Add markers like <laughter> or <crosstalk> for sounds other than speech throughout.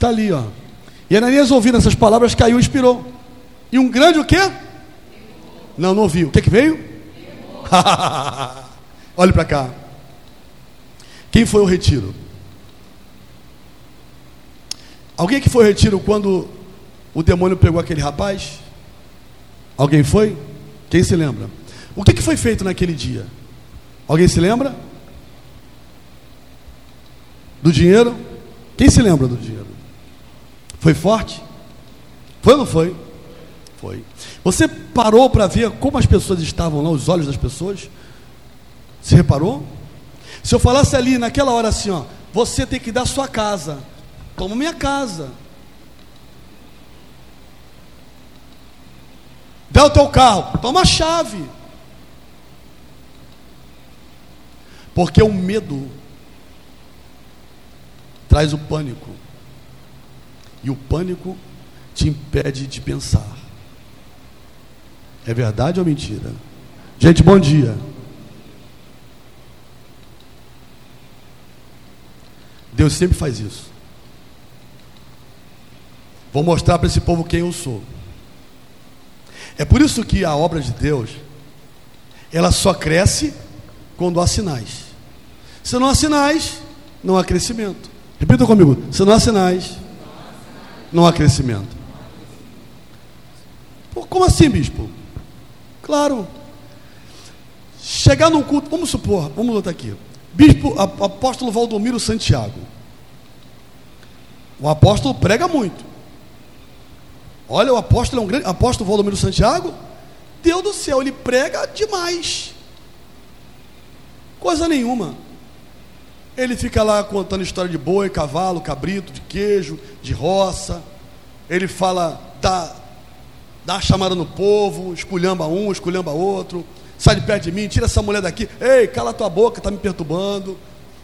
Está ali, ó. E Ananias ouvindo essas palavras caiu e expirou. E um grande o quê? Não, não ouviu. O que, que veio? <laughs> Olhe para cá. Quem foi o retiro? Alguém que foi ao retiro quando o demônio pegou aquele rapaz? Alguém foi? Quem se lembra? O que, que foi feito naquele dia? Alguém se lembra? Do dinheiro? Quem se lembra do dinheiro? Foi forte? Foi ou não foi? Foi. Você parou para ver como as pessoas estavam lá, os olhos das pessoas? Se reparou? Se eu falasse ali naquela hora assim, ó, você tem que dar sua casa. Toma minha casa. Dá o teu carro, toma a chave. Porque o medo traz o pânico. E o pânico te impede de pensar. É verdade ou mentira? Gente, bom dia. Deus sempre faz isso. Vou mostrar para esse povo quem eu sou. É por isso que a obra de Deus, ela só cresce quando há sinais. Se não há sinais, não há crescimento. Repita comigo: se não há sinais, não há crescimento. Como assim, bispo? Claro. Chegar num culto, vamos supor, vamos botar aqui. Bispo, apóstolo Valdomiro Santiago. O apóstolo prega muito. Olha, o apóstolo é um grande. Apóstolo Valdomiro Santiago. Deus do céu, ele prega demais. Coisa nenhuma. Ele fica lá contando história de boi, cavalo, cabrito, de queijo, de roça. Ele fala, dá, dá chamada no povo, esculhamba um, esculhamba outro. Sai de perto de mim, tira essa mulher daqui. Ei, cala tua boca, está me perturbando.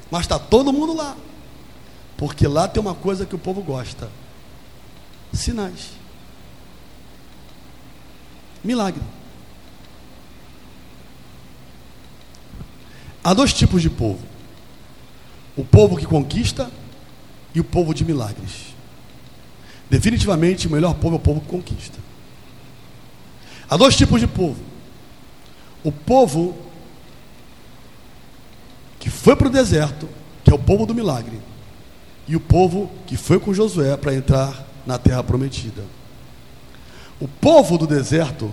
Mas está todo mundo lá. Porque lá tem uma coisa que o povo gosta: sinais. Milagre. Há dois tipos de povo o povo que conquista e o povo de milagres. Definitivamente, o melhor povo é o povo que conquista. Há dois tipos de povo: o povo que foi para o deserto, que é o povo do milagre, e o povo que foi com Josué para entrar na terra prometida. O povo do deserto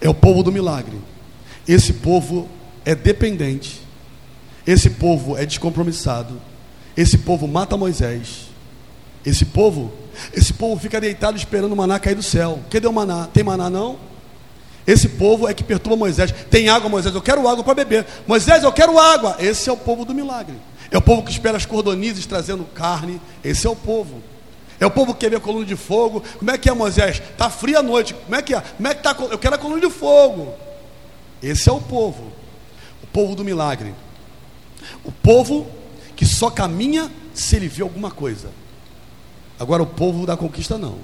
é o povo do milagre. Esse povo é dependente esse povo é descompromissado. Esse povo mata Moisés. Esse povo, esse povo fica deitado esperando o maná cair do céu. Cadê o maná? Tem maná não? Esse povo é que perturba Moisés. Tem água, Moisés, eu quero água para beber. Moisés, eu quero água. Esse é o povo do milagre. É o povo que espera as cordonizes trazendo carne. Esse é o povo. É o povo que quer ver a coluna de fogo. Como é que é, Moisés? Está fria a noite. Como é que é? Como é que tá? Eu quero a coluna de fogo. Esse é o povo. O povo do milagre. O povo que só caminha se ele vê alguma coisa. Agora, o povo da conquista não.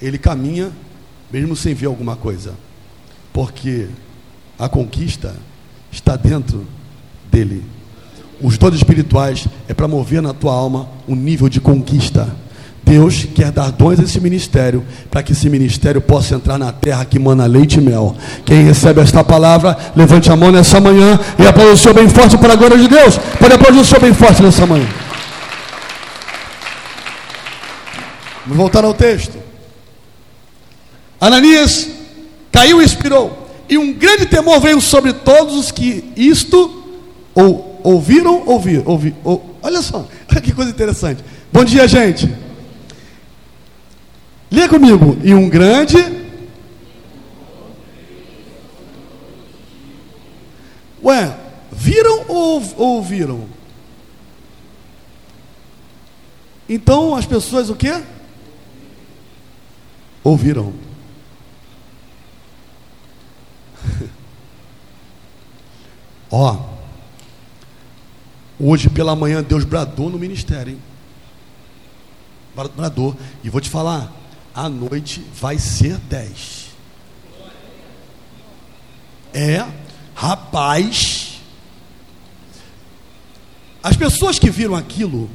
Ele caminha mesmo sem ver alguma coisa. Porque a conquista está dentro dele. Os dons espirituais é para mover na tua alma um nível de conquista. Deus quer dar dons a esse ministério, para que esse ministério possa entrar na terra que mana leite e mel. Quem recebe esta palavra, levante a mão nessa manhã e aplaude o Senhor bem forte para a glória de Deus. Pode aplaudir o Senhor bem forte nessa manhã. Vamos voltar ao texto. Ananias caiu e expirou, e um grande temor veio sobre todos os que isto ou, ouviram, ouvir, ouvir, ou, olha só, <laughs> que coisa interessante. Bom dia, gente. Lê comigo. E um grande. Ué, viram ou ouviram? Então as pessoas o quê? Ouviram. <laughs> Ó, hoje pela manhã Deus bradou no ministério, hein? Bradou. E vou te falar, a noite vai ser 10. É, rapaz. As pessoas que viram aquilo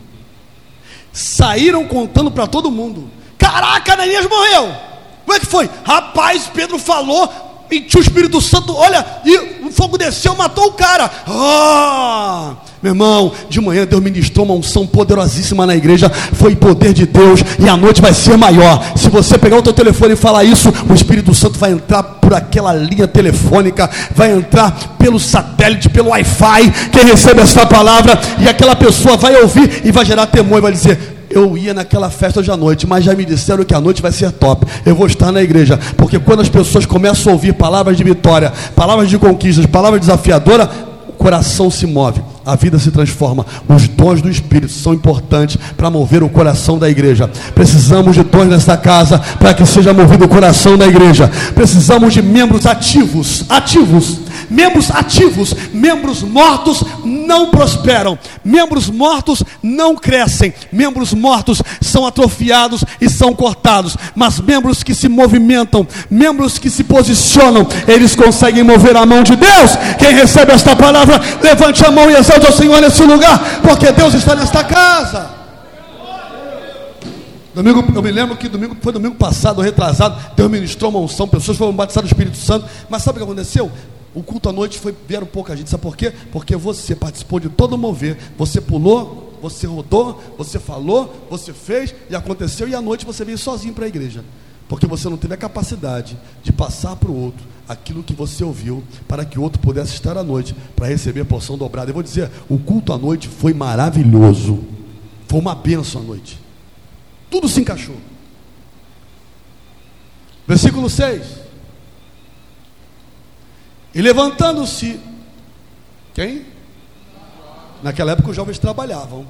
saíram contando para todo mundo: Caraca, Ananias morreu. Como é que foi? Rapaz, Pedro falou, e o Espírito Santo, olha, e o fogo desceu, matou o cara. Ah, meu irmão, de manhã Deus ministrou uma unção poderosíssima na igreja, foi poder de Deus, e a noite vai ser maior. Se você pegar o teu telefone e falar isso, o Espírito Santo vai entrar por aquela linha telefônica, vai entrar pelo satélite, pelo Wi-Fi. Quem recebe essa palavra, e aquela pessoa vai ouvir e vai gerar temor e vai dizer: eu ia naquela festa à noite, mas já me disseram que a noite vai ser top. Eu vou estar na igreja, porque quando as pessoas começam a ouvir palavras de vitória, palavras de conquistas, palavras desafiadoras, o coração se move, a vida se transforma. Os dons do Espírito são importantes para mover o coração da igreja. Precisamos de dons nesta casa para que seja movido o coração da igreja. Precisamos de membros ativos, ativos Membros ativos, membros mortos não prosperam. Membros mortos não crescem. Membros mortos são atrofiados e são cortados. Mas membros que se movimentam, membros que se posicionam, eles conseguem mover a mão de Deus. Quem recebe esta palavra, levante a mão e exalte ao Senhor nesse lugar, porque Deus está nesta casa. Domingo, eu me lembro que domingo, foi domingo passado, retrasado, Deus ministrou uma unção, pessoas foram batizadas do Espírito Santo, mas sabe o que aconteceu? O culto à noite foi vieram pouca gente, sabe por quê? Porque você participou de todo o mover, você pulou, você rodou, você falou, você fez e aconteceu, e à noite você veio sozinho para a igreja. Porque você não teve a capacidade de passar para o outro aquilo que você ouviu, para que o outro pudesse estar à noite, para receber a porção dobrada. Eu vou dizer, o culto à noite foi maravilhoso. Foi uma benção à noite. Tudo se encaixou. Versículo 6. E levantando-se, quem? Naquela época os jovens trabalhavam.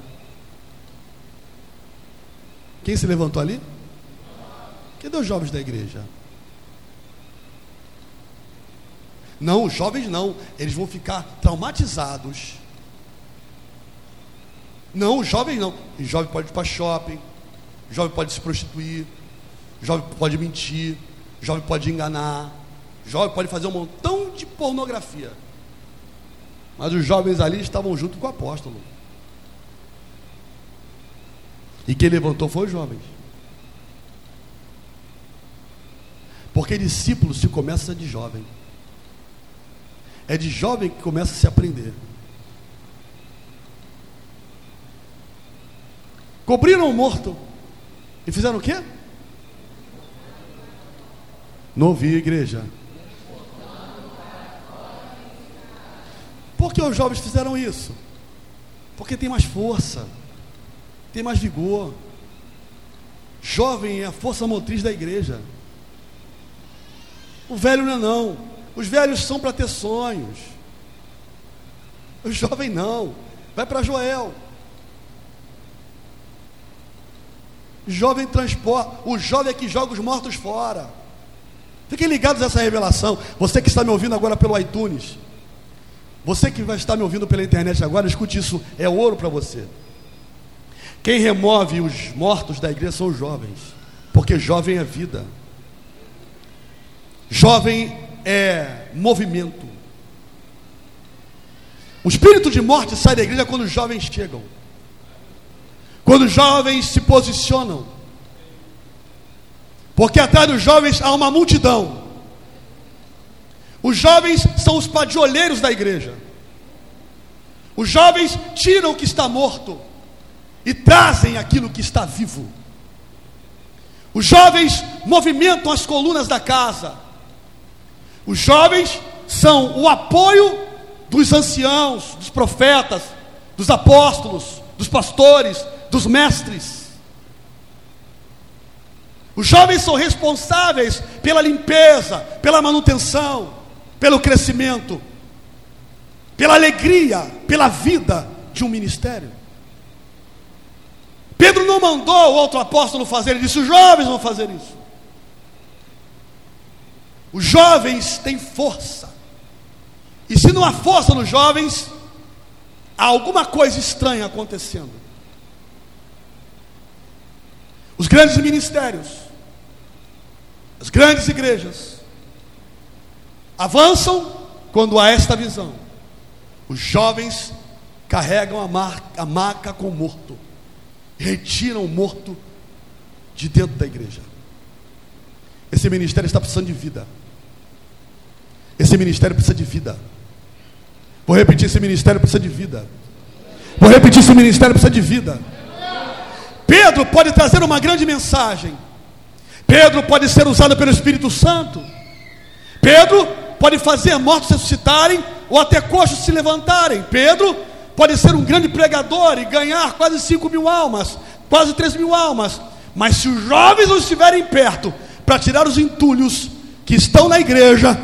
Quem se levantou ali? Cadê os jovens da igreja? Não, os jovens não, eles vão ficar traumatizados. Não, os jovens não. O jovem pode ir para shopping, o jovem pode se prostituir, o jovem pode mentir, o jovem pode enganar, o jovem pode fazer um montão de pornografia. Mas os jovens ali estavam junto com o apóstolo. E quem levantou foi os jovens. Porque discípulo se começa de jovem. É de jovem que começa a se aprender. Cobriram o morto. E fizeram o quê? Não ouvi, igreja. Por que os jovens fizeram isso? Porque tem mais força, tem mais vigor. Jovem é a força motriz da igreja. O velho não é não. Os velhos são para ter sonhos. O jovem não. Vai para Joel. Jovem transporta. O jovem é que joga os mortos fora. Fiquem ligados a essa revelação. Você que está me ouvindo agora pelo iTunes. Você que vai estar me ouvindo pela internet agora, escute isso, é ouro para você. Quem remove os mortos da igreja são os jovens, porque jovem é vida. Jovem é movimento. O espírito de morte sai da igreja quando os jovens chegam. Quando os jovens se posicionam. Porque atrás dos jovens há uma multidão. Os jovens são os padioleiros da igreja. Os jovens tiram o que está morto e trazem aquilo que está vivo. Os jovens movimentam as colunas da casa. Os jovens são o apoio dos anciãos, dos profetas, dos apóstolos, dos pastores, dos mestres. Os jovens são responsáveis pela limpeza, pela manutenção pelo crescimento, pela alegria, pela vida de um ministério. Pedro não mandou o outro apóstolo fazer, ele disse: os jovens vão fazer isso. Os jovens têm força. E se não há força nos jovens, há alguma coisa estranha acontecendo. Os grandes ministérios, as grandes igrejas, avançam quando há esta visão. Os jovens carregam a, marca, a maca com o morto retiram o morto de dentro da igreja. Esse ministério está precisando de vida. Esse ministério precisa de vida. Vou repetir: esse ministério precisa de vida. Vou repetir: esse ministério precisa de vida. Pedro pode trazer uma grande mensagem. Pedro pode ser usado pelo Espírito Santo. Pedro pode fazer mortos ressuscitarem ou até coxos se levantarem. Pedro pode ser um grande pregador e ganhar quase 5 mil almas, quase 3 mil almas. Mas se os jovens não estiverem perto para tirar os entulhos que estão na igreja,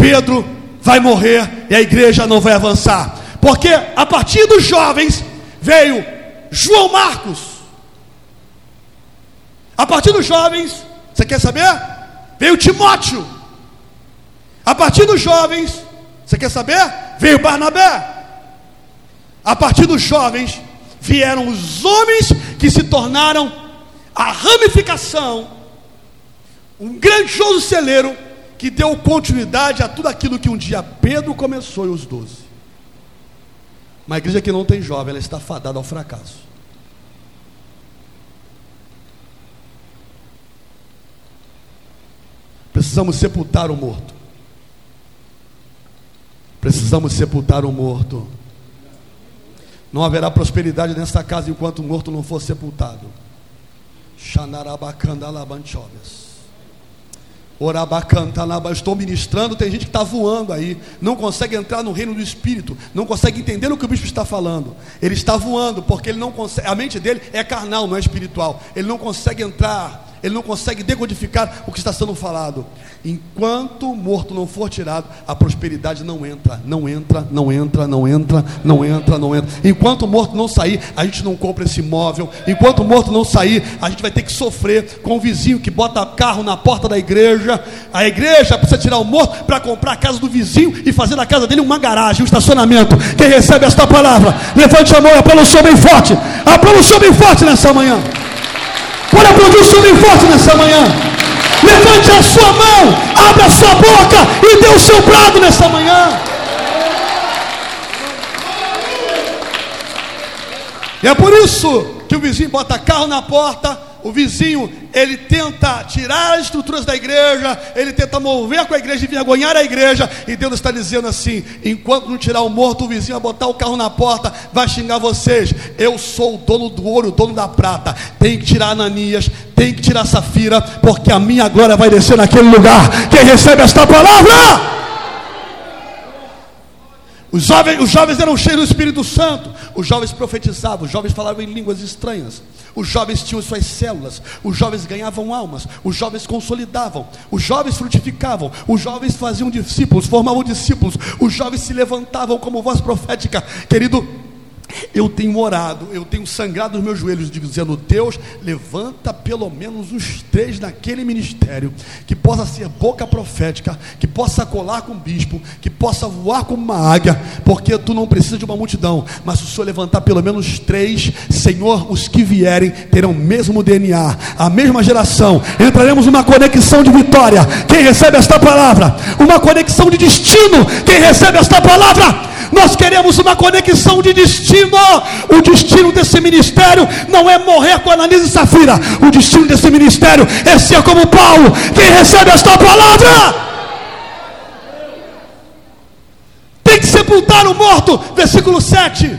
Pedro vai morrer e a igreja não vai avançar. Porque a partir dos jovens veio João Marcos. A partir dos jovens, você quer saber? Veio Timóteo. A partir dos jovens, você quer saber? Veio Barnabé. A partir dos jovens vieram os homens que se tornaram a ramificação, um grandioso celeiro que deu continuidade a tudo aquilo que um dia Pedro começou e os doze. Uma igreja que não tem jovem, ela está fadada ao fracasso. Precisamos sepultar o morto. Precisamos sepultar o morto. Não haverá prosperidade nesta casa enquanto o morto não for sepultado. Estou ministrando, tem gente que está voando aí, não consegue entrar no reino do Espírito, não consegue entender o que o bispo está falando. Ele está voando, porque ele não consegue, a mente dele é carnal, não é espiritual. Ele não consegue entrar ele não consegue decodificar o que está sendo falado. Enquanto o morto não for tirado, a prosperidade não entra, não entra, não entra, não entra, não entra, não entra. Enquanto o morto não sair, a gente não compra esse imóvel. Enquanto o morto não sair, a gente vai ter que sofrer com o vizinho que bota carro na porta da igreja. A igreja precisa tirar o morto para comprar a casa do vizinho e fazer na casa dele uma garagem, um estacionamento. Quem recebe esta palavra, levante a mão e aplauda o Senhor bem forte. Aplauda o Senhor bem forte nessa manhã. Pode aplaudir o Senhor forte nessa manhã. Levante a sua mão, abra a sua boca e dê o seu brado nessa manhã. E é por isso que o vizinho bota carro na porta, o vizinho, ele tenta tirar as estruturas da igreja, ele tenta mover com a igreja, envergonhar a igreja, e Deus está dizendo assim: enquanto não tirar o morto, o vizinho vai botar o carro na porta, vai xingar vocês. Eu sou o dono do ouro, o dono da prata. Tem que tirar Ananias, tem que tirar Safira, porque a minha glória vai descer naquele lugar. Quem recebe esta palavra? Os jovens, os jovens eram cheios do Espírito Santo, os jovens profetizavam, os jovens falavam em línguas estranhas, os jovens tinham suas células, os jovens ganhavam almas, os jovens consolidavam, os jovens frutificavam, os jovens faziam discípulos, formavam discípulos, os jovens se levantavam como voz profética. Querido, eu tenho orado, eu tenho sangrado os meus joelhos, dizendo: Deus, levanta pelo menos os três naquele ministério, que possa ser boca profética, que possa colar com o bispo, que possa voar como uma águia, porque tu não precisa de uma multidão, mas se o Senhor levantar pelo menos três, Senhor, os que vierem terão o mesmo DNA, a mesma geração, entraremos numa conexão de vitória. Quem recebe esta palavra? Uma conexão de destino. Quem recebe esta palavra? Nós queremos uma conexão de destino. O destino desse ministério não é morrer com Ananias e Safira. O destino desse ministério é ser como Paulo. Quem recebe esta palavra? Tem que sepultar o morto. Versículo 7.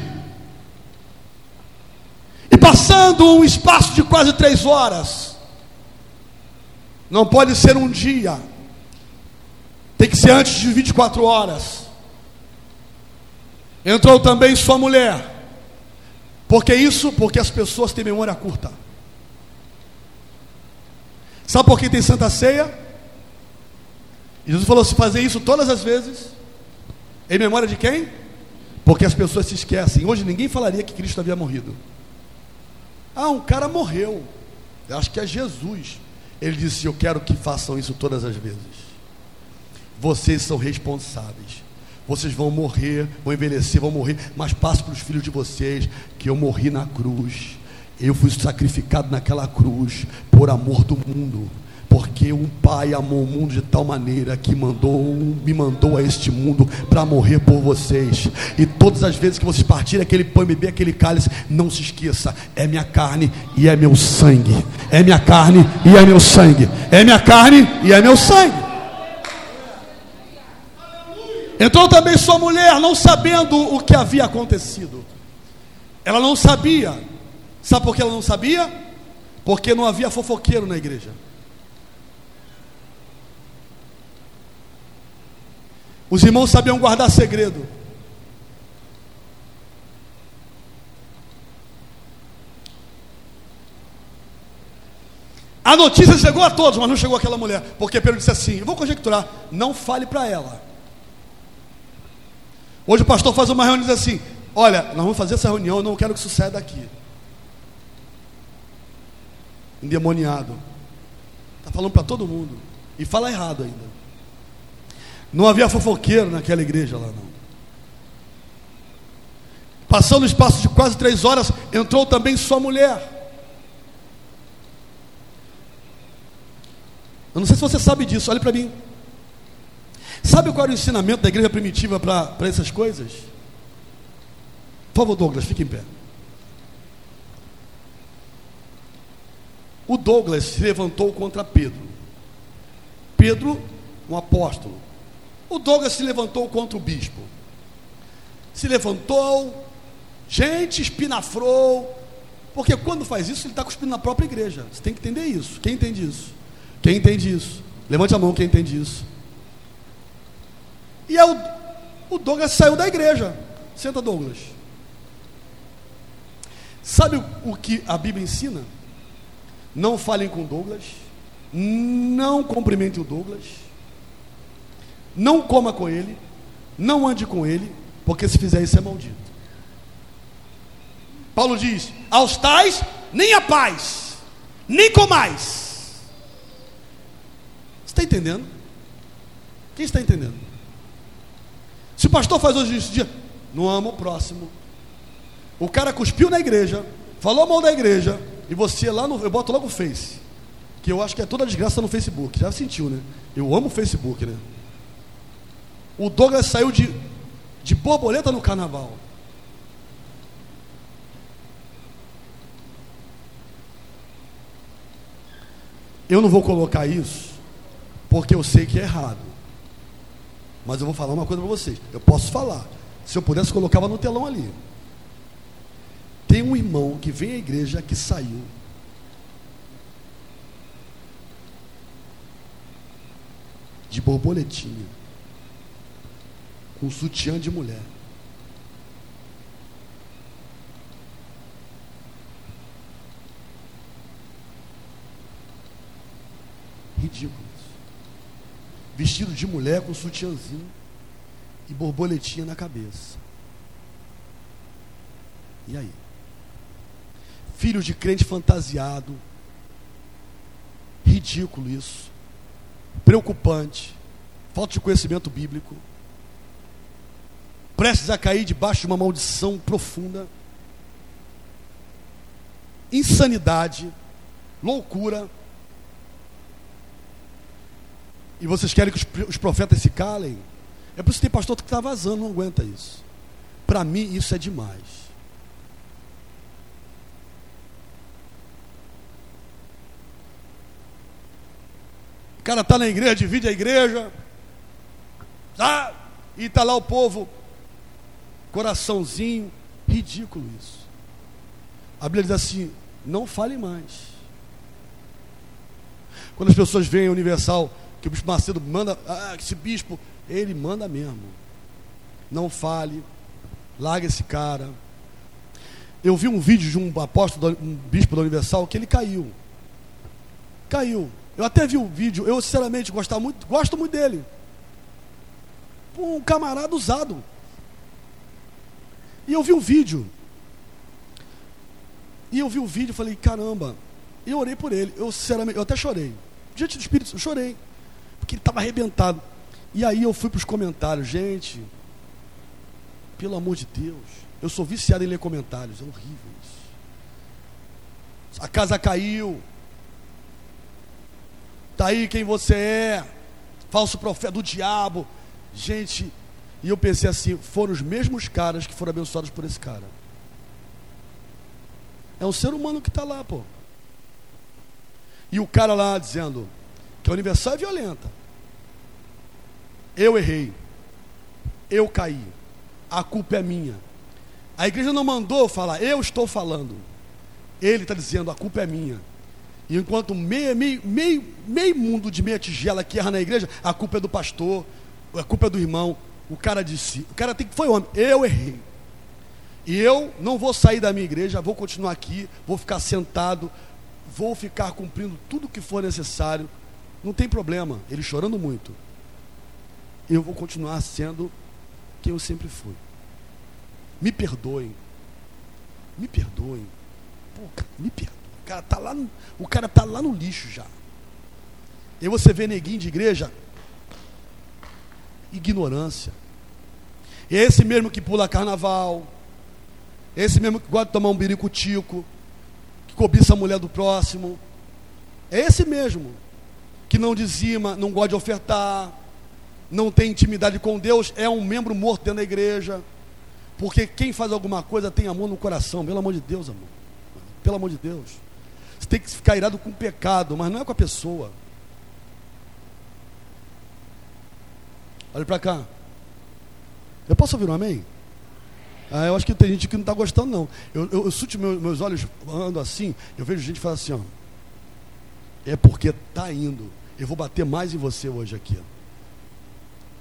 E passando um espaço de quase três horas. Não pode ser um dia. Tem que ser antes de 24 horas Entrou também sua mulher. Por que isso? Porque as pessoas têm memória curta. Sabe por que tem Santa Ceia? Jesus falou: se fazer isso todas as vezes, em memória de quem? Porque as pessoas se esquecem. Hoje ninguém falaria que Cristo havia morrido. Ah, um cara morreu. Eu acho que é Jesus. Ele disse: Eu quero que façam isso todas as vezes. Vocês são responsáveis. Vocês vão morrer, vão envelhecer, vão morrer, mas passe para os filhos de vocês que eu morri na cruz. Eu fui sacrificado naquela cruz por amor do mundo Porque um pai amou o mundo de tal maneira que mandou, me mandou a este mundo para morrer por vocês. E todas as vezes que vocês partirem aquele pão e beber aquele cálice, não se esqueça: é minha carne e é meu sangue. É minha carne e é meu sangue. É minha carne e é meu sangue. Entrou também sua mulher, não sabendo o que havia acontecido. Ela não sabia. Sabe por que ela não sabia? Porque não havia fofoqueiro na igreja. Os irmãos sabiam guardar segredo. A notícia chegou a todos, mas não chegou àquela mulher. Porque Pedro disse assim: Eu vou conjecturar, não fale para ela. Hoje o pastor faz uma reunião e diz assim: Olha, nós vamos fazer essa reunião, eu não quero que suceda aqui. Endemoniado. Está falando para todo mundo. E fala errado ainda. Não havia fofoqueiro naquela igreja lá, não. Passando o espaço de quase três horas, entrou também sua mulher. Eu não sei se você sabe disso, olhe para mim. Sabe qual era o ensinamento da igreja primitiva para essas coisas? Por favor, Douglas, fique em pé. O Douglas se levantou contra Pedro. Pedro, um apóstolo. O Douglas se levantou contra o bispo. Se levantou, gente espinafrou. Porque quando faz isso, ele está cuspindo na própria igreja. Você tem que entender isso. Quem entende isso? Quem entende isso? Levante a mão quem entende isso. E é o, o Douglas saiu da igreja. Senta, Douglas. Sabe o, o que a Bíblia ensina? Não falem com Douglas. Não cumprimente o Douglas. Não coma com ele. Não ande com ele. Porque se fizer isso é maldito. Paulo diz: aos tais, nem a paz, nem comais. Você está entendendo? Quem está entendendo? Se o pastor faz hoje esse dia, não ama o próximo. O cara cuspiu na igreja, falou mal da igreja, e você lá no. Eu boto logo o Face. Que eu acho que é toda desgraça no Facebook. Já sentiu, né? Eu amo o Facebook, né? O Douglas saiu de, de borboleta no carnaval. Eu não vou colocar isso porque eu sei que é errado. Mas eu vou falar uma coisa para vocês. Eu posso falar. Se eu pudesse, colocava no telão ali. Tem um irmão que vem à igreja que saiu. De borboletinha. Com sutiã de mulher. Ridículo vestido de mulher com sutiãzinho e borboletinha na cabeça. E aí? Filho de crente fantasiado. Ridículo isso. Preocupante. Falta de conhecimento bíblico. Prestes a cair debaixo de uma maldição profunda. Insanidade. Loucura e vocês querem que os profetas se calem? É por isso que tem pastor que está vazando, não aguenta isso. Para mim, isso é demais. O cara está na igreja, divide a igreja, tá? e está lá o povo, coraçãozinho, ridículo isso. A Bíblia diz assim: não fale mais. Quando as pessoas veem a Universal que o bispo Macedo manda, ah, esse bispo, ele manda mesmo. Não fale, larga esse cara. Eu vi um vídeo de um apóstolo, um bispo da Universal, que ele caiu. Caiu. Eu até vi o vídeo, eu sinceramente gosto muito, gosto muito dele. Um camarada usado. E eu vi um vídeo. E eu vi o vídeo e falei, caramba. E eu orei por ele. Eu sinceramente, eu até chorei. Diante do Espírito, eu chorei porque ele estava arrebentado. E aí eu fui para os comentários, gente, pelo amor de Deus, eu sou viciado em ler comentários, é horrível isso. A casa caiu. Tá aí quem você é, falso profeta do diabo. Gente, e eu pensei assim: foram os mesmos caras que foram abençoados por esse cara. É um ser humano que está lá, pô. E o cara lá dizendo que a Universal é violenta. Eu errei. Eu caí. A culpa é minha. A igreja não mandou falar, eu estou falando. Ele está dizendo, a culpa é minha. E enquanto meio, meio, meio, meio mundo de meia tigela que erra na igreja, a culpa é do pastor, a culpa é do irmão. O cara disse, o cara tem que foi homem, eu errei. E eu não vou sair da minha igreja, vou continuar aqui, vou ficar sentado, vou ficar cumprindo tudo que for necessário. Não tem problema, ele chorando muito. Eu vou continuar sendo quem eu sempre fui. Me perdoem. Me perdoem. Pô, me perdoem. O cara tá lá no, o cara tá lá no lixo já. E você vê neguinho de igreja ignorância. Esse mesmo que pula carnaval, esse mesmo que gosta de tomar um biricutico, que cobiça a mulher do próximo. É esse mesmo que não dizima, não gosta de ofertar, não tem intimidade com Deus, é um membro morto dentro da igreja. Porque quem faz alguma coisa tem amor no coração, pelo amor de Deus, amor. Pelo amor de Deus. Você tem que ficar irado com o pecado, mas não é com a pessoa. Olha para cá. Eu posso ouvir um amém? Ah, eu acho que tem gente que não está gostando, não. Eu, eu, eu meus, meus olhos ando assim, eu vejo gente falar assim, ó. É porque está indo. Eu vou bater mais em você hoje aqui.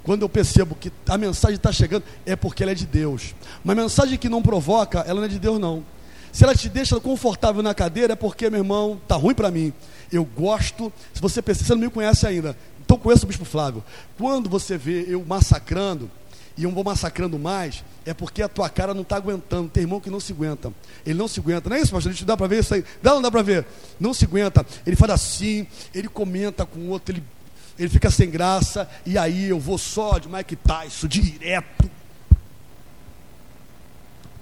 Quando eu percebo que a mensagem está chegando, é porque ela é de Deus. Uma mensagem que não provoca, ela não é de Deus, não. Se ela te deixa confortável na cadeira, é porque, meu irmão, está ruim para mim. Eu gosto. Se você pensa, você não me conhece ainda. Então conheço o Bispo Flávio. Quando você vê eu massacrando, e eu vou massacrando mais, é porque a tua cara não está aguentando. Tem irmão que não se aguenta. Ele não se aguenta. Não é isso, pastor? A gente dá para ver isso aí. Dá ou não dá para ver? Não se aguenta. Ele faz assim, ele comenta com o outro, ele ele fica sem graça, e aí eu vou só de Mike Tyson, direto.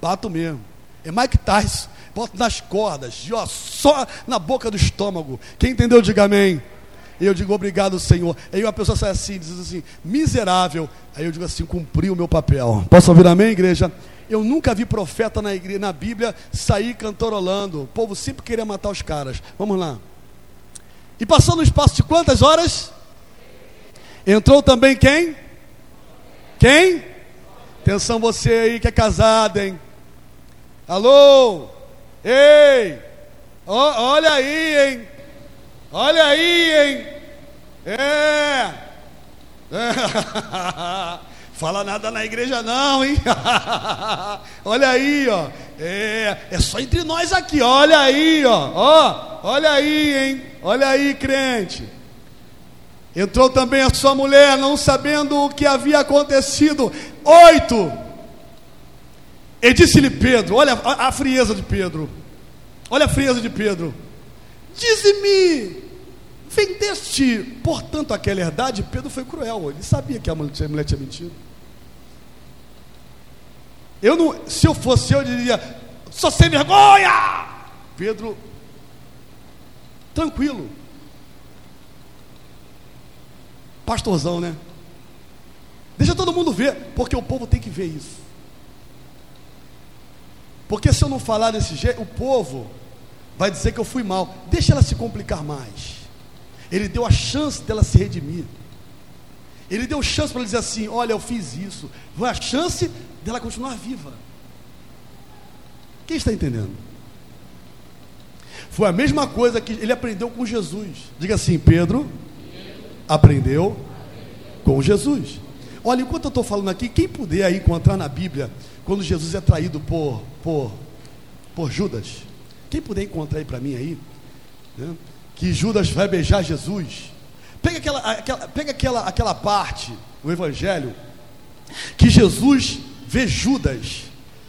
Bato mesmo. É Mike Tyson, boto nas cordas, ó, só na boca do estômago. Quem entendeu, diga amém. Eu digo, obrigado, Senhor. Aí uma pessoa sai assim, diz assim, miserável. Aí eu digo assim, cumpri o meu papel. Posso ouvir amém, igreja? Eu nunca vi profeta na, igreja, na Bíblia sair cantorolando. O povo sempre queria matar os caras. Vamos lá. E passou no espaço de quantas horas? Entrou também quem? Quem? Atenção você aí que é casado, hein? Alô? Ei! O, olha aí, hein? Olha aí, hein? É! é. <laughs> Fala nada na igreja não, hein? <laughs> olha aí, ó. É, é só entre nós aqui, olha aí, ó. Ó, olha aí, hein? Olha aí, crente. Entrou também a sua mulher, não sabendo o que havia acontecido. Oito. E disse-lhe Pedro: Olha a, frieza de Pedro. Olha a frieza de Pedro. Dize-me, vendeste, portanto, aquela herdade? Pedro foi cruel. Ele sabia que a mulher, tinha mentido. Eu não, se eu fosse eu, eu diria: só sem vergonha. Pedro, tranquilo. Pastorzão, né? Deixa todo mundo ver, porque o povo tem que ver isso. Porque se eu não falar desse jeito, o povo vai dizer que eu fui mal. Deixa ela se complicar mais. Ele deu a chance dela se redimir. Ele deu chance para dizer assim: Olha, eu fiz isso. Foi a chance dela continuar viva. Quem está entendendo? Foi a mesma coisa que ele aprendeu com Jesus. Diga assim, Pedro aprendeu com Jesus. Olha, enquanto eu estou falando aqui, quem puder aí encontrar na Bíblia, quando Jesus é traído por, por, por Judas, quem puder encontrar aí para mim aí, né, que Judas vai beijar Jesus, pega aquela, aquela, pega aquela, aquela parte, o Evangelho, que Jesus vê Judas,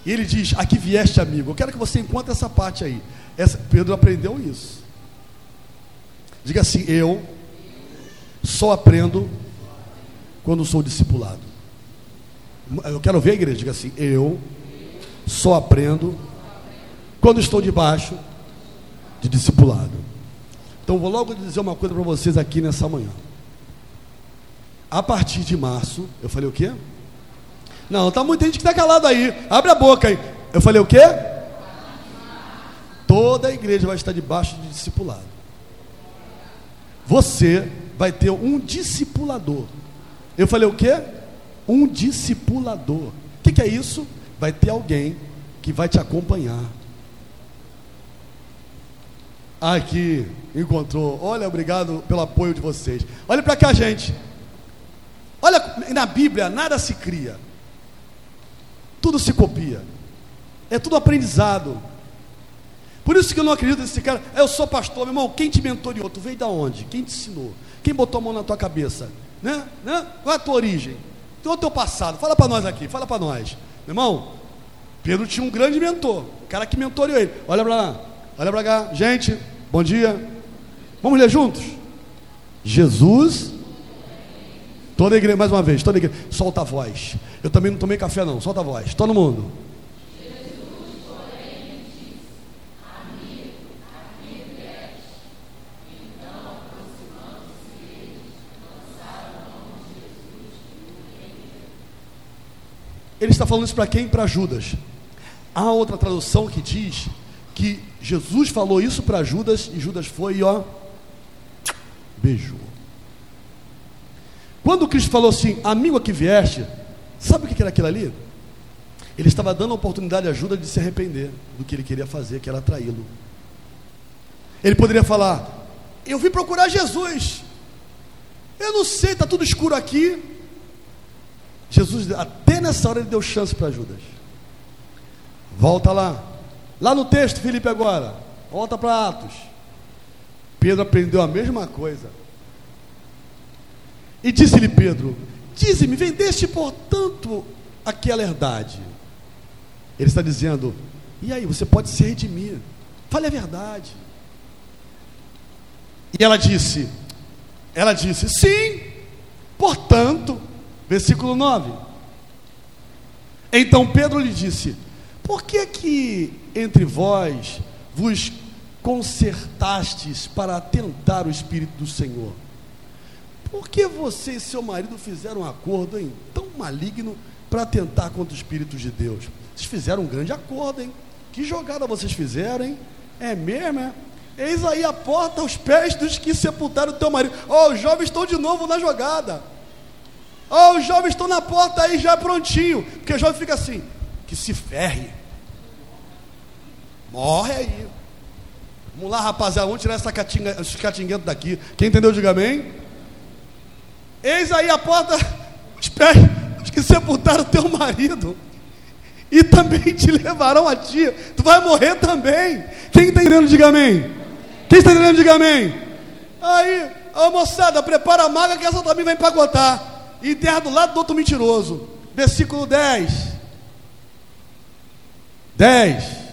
e ele diz: Aqui vieste, amigo. Eu quero que você encontre essa parte aí. Essa, Pedro aprendeu isso. Diga assim: Eu só aprendo quando sou discipulado. Eu quero ver a igreja, diga assim: eu só aprendo quando estou debaixo de discipulado. Então vou logo dizer uma coisa para vocês aqui nessa manhã. A partir de março, eu falei o quê? Não, tá muita gente que está calado aí. Abre a boca aí. Eu falei o quê? Toda a igreja vai estar debaixo de discipulado. Você vai ter um discipulador. Eu falei o quê? Um discipulador. O que, que é isso? Vai ter alguém que vai te acompanhar. Aqui, encontrou. Olha, obrigado pelo apoio de vocês. Olha para cá, gente. Olha, na Bíblia nada se cria, tudo se copia, é tudo aprendizado. Por isso que eu não acredito nesse cara. Eu sou pastor, meu irmão. Quem te mentoriou? Tu veio da onde? Quem te ensinou? Quem botou a mão na tua cabeça? Né? Né? Qual é a tua origem? Qual é o teu passado? Fala para nós aqui, fala para nós. Meu irmão, Pedro tinha um grande mentor, o cara que mentoriou ele. Olha para lá, olha para cá. Gente, bom dia. Vamos ler juntos? Jesus. Toda igreja, mais uma vez, toda igreja. Solta a voz. Eu também não tomei café, não. Solta a voz. Todo mundo. Ele está falando isso para quem? Para Judas. Há outra tradução que diz que Jesus falou isso para Judas e Judas foi e ó, beijou. Quando Cristo falou assim, amigo que vieste, sabe o que era aquilo ali? Ele estava dando a oportunidade a Judas de se arrepender do que ele queria fazer, que era traí-lo. Ele poderia falar: Eu vim procurar Jesus. Eu não sei, está tudo escuro aqui. Jesus, até nessa hora, ele deu chance para Judas. Volta lá. Lá no texto, Felipe, agora. Volta para Atos. Pedro aprendeu a mesma coisa. E disse-lhe Pedro: Dize-me, vendeste portanto aquela herdade. Ele está dizendo: E aí, você pode se redimir. Fale a verdade. E ela disse: Ela disse: Sim, portanto. Versículo 9. Então Pedro lhe disse: Por que que entre vós vos consertastes para tentar o Espírito do Senhor? Por que você e seu marido fizeram um acordo hein, tão maligno para tentar contra o Espírito de Deus? Vocês fizeram um grande acordo, hein? Que jogada vocês fizeram, hein? É mesmo, é? Eis aí a porta aos pés dos que sepultaram o teu marido. Oh, os jovens estão de novo na jogada. Oh, os jovens estão na porta aí já prontinho. Porque o jovem fica assim, que se ferre. Morre aí. Vamos lá, rapaziada, vamos tirar essa catinga, daqui. Quem entendeu, diga amém. Eis aí a porta, os pés, os que sepultaram teu marido. E também te levarão a ti. Tu vai morrer também. Quem está entendendo, diga amém. Quem está entendendo, diga amém. Aí, ó moçada, prepara a maga que essa também vai empacotar e enterra do lado do outro mentiroso. Versículo 10. 10.